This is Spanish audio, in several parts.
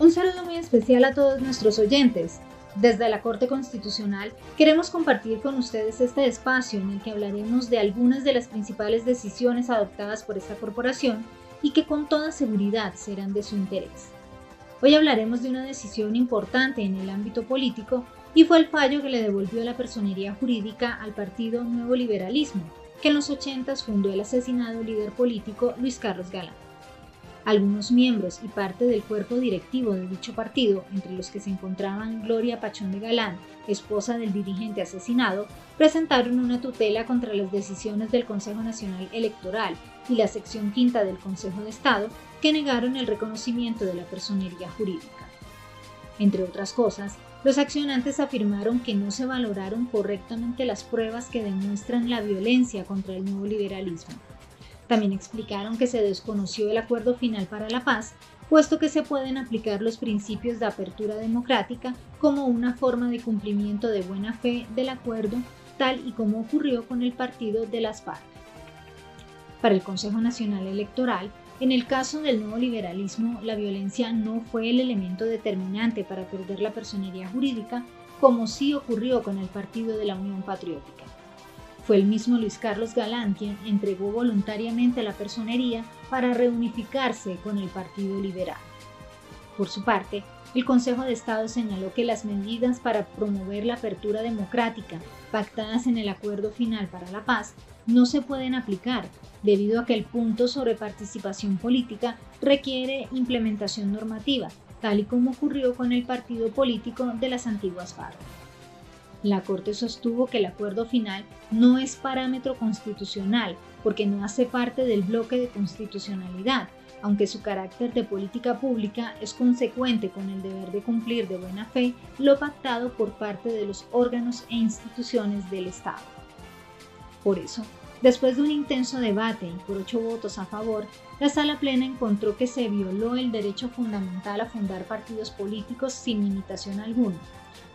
Un saludo muy especial a todos nuestros oyentes. Desde la Corte Constitucional queremos compartir con ustedes este espacio en el que hablaremos de algunas de las principales decisiones adoptadas por esta corporación y que con toda seguridad serán de su interés. Hoy hablaremos de una decisión importante en el ámbito político y fue el fallo que le devolvió la personería jurídica al partido Nuevo Liberalismo, que en los 80 fundó el asesinado líder político Luis Carlos Galán. Algunos miembros y parte del cuerpo directivo de dicho partido, entre los que se encontraban Gloria Pachón de Galán, esposa del dirigente asesinado, presentaron una tutela contra las decisiones del Consejo Nacional Electoral y la sección quinta del Consejo de Estado, que negaron el reconocimiento de la personería jurídica. Entre otras cosas, los accionantes afirmaron que no se valoraron correctamente las pruebas que demuestran la violencia contra el nuevo liberalismo también explicaron que se desconoció el acuerdo final para la paz, puesto que se pueden aplicar los principios de apertura democrática como una forma de cumplimiento de buena fe del acuerdo, tal y como ocurrió con el partido de las FARC. Para el Consejo Nacional Electoral, en el caso del nuevo liberalismo, la violencia no fue el elemento determinante para perder la personería jurídica, como sí ocurrió con el partido de la Unión Patriótica. Fue el mismo Luis Carlos Galán quien entregó voluntariamente la personería para reunificarse con el Partido Liberal. Por su parte, el Consejo de Estado señaló que las medidas para promover la apertura democrática pactadas en el acuerdo final para la paz no se pueden aplicar debido a que el punto sobre participación política requiere implementación normativa, tal y como ocurrió con el partido político de las antiguas FARC. La Corte sostuvo que el acuerdo final no es parámetro constitucional porque no hace parte del bloque de constitucionalidad, aunque su carácter de política pública es consecuente con el deber de cumplir de buena fe lo pactado por parte de los órganos e instituciones del Estado. Por eso, después de un intenso debate y por ocho votos a favor, la sala plena encontró que se violó el derecho fundamental a fundar partidos políticos sin limitación alguna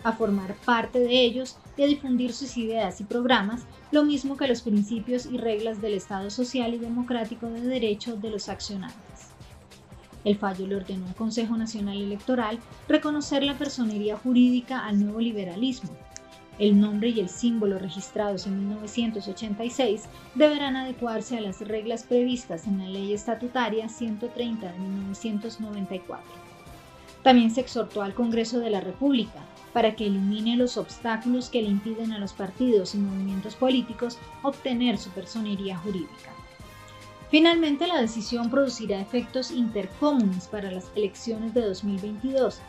a formar parte de ellos y a difundir sus ideas y programas, lo mismo que los principios y reglas del Estado social y democrático de derecho de los accionantes. El fallo le ordenó al Consejo Nacional Electoral reconocer la personería jurídica al nuevo liberalismo. El nombre y el símbolo registrados en 1986 deberán adecuarse a las reglas previstas en la Ley Estatutaria 130 de 1994. También se exhortó al Congreso de la República para que elimine los obstáculos que le impiden a los partidos y movimientos políticos obtener su personería jurídica. Finalmente, la decisión producirá efectos intercomunes para las elecciones de 2022,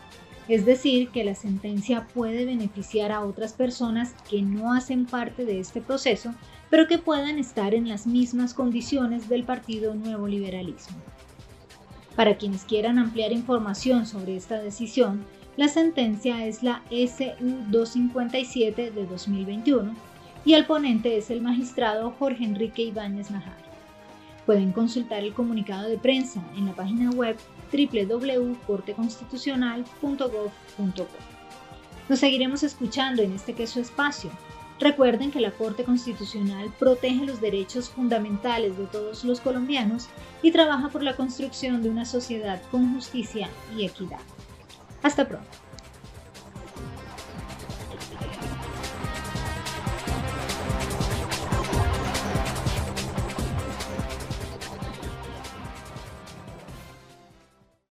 es decir, que la sentencia puede beneficiar a otras personas que no hacen parte de este proceso, pero que puedan estar en las mismas condiciones del Partido Nuevo Liberalismo. Para quienes quieran ampliar información sobre esta decisión, la sentencia es la SU 257 de 2021 y el ponente es el magistrado Jorge Enrique Ibáñez Najar. Pueden consultar el comunicado de prensa en la página web www.corteconstitucional.gov.co. Nos seguiremos escuchando en este queso espacio. Recuerden que la Corte Constitucional protege los derechos fundamentales de todos los colombianos y trabaja por la construcción de una sociedad con justicia y equidad. Hasta pronto.